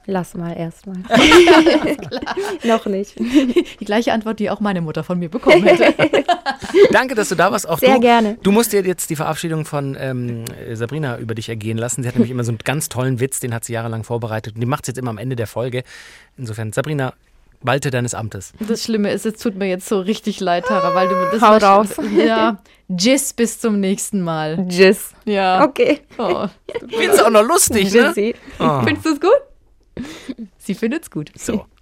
Lass mal erstmal. Noch nicht. Die gleiche Antwort, die auch meine Mutter von mir bekommen hätte. Danke, dass du da warst. Auch Sehr du, gerne. Du musst dir jetzt die Verabschiedung von ähm, Sabrina über dich ergehen lassen. Sie hat nämlich immer so einen ganz tollen Witz, den hat sie jahrelang vorbereitet und die macht es jetzt immer am Ende der Folge. Insofern, Sabrina, walte deines Amtes. Das Schlimme ist, es tut mir jetzt so richtig leid, Tara, weil du das Hau raus. Ja, Tschüss, bis zum nächsten Mal. Tschüss. Ja. Okay. Oh. Findest du auch noch lustig, ne? Oh. Findest du es gut? Sie findet es gut. So.